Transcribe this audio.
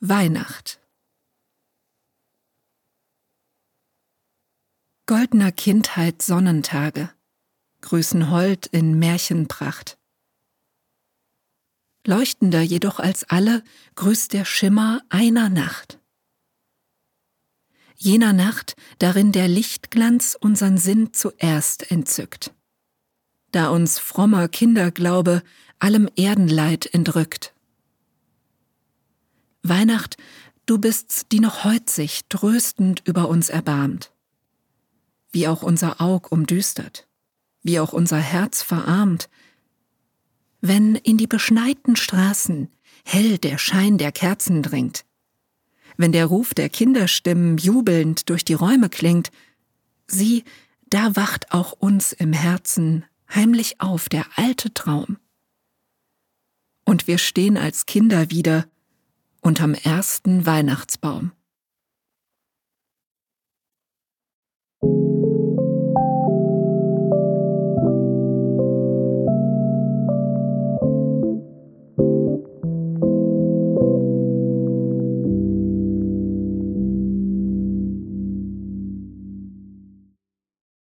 Weihnacht Goldener Kindheit Sonnentage grüßen hold in Märchenpracht. Leuchtender jedoch als alle grüßt der Schimmer einer Nacht. Jener Nacht, darin der Lichtglanz unsern Sinn zuerst entzückt. Da uns frommer Kinderglaube allem Erdenleid entrückt. Weihnacht, du bist's, die noch heut sich tröstend über uns erbarmt. Wie auch unser Aug umdüstert, wie auch unser Herz verarmt, wenn in die beschneiten Straßen hell der Schein der Kerzen dringt, wenn der Ruf der Kinderstimmen jubelnd durch die Räume klingt, sieh, da wacht auch uns im Herzen heimlich auf der alte Traum. Und wir stehen als Kinder wieder unterm ersten Weihnachtsbaum.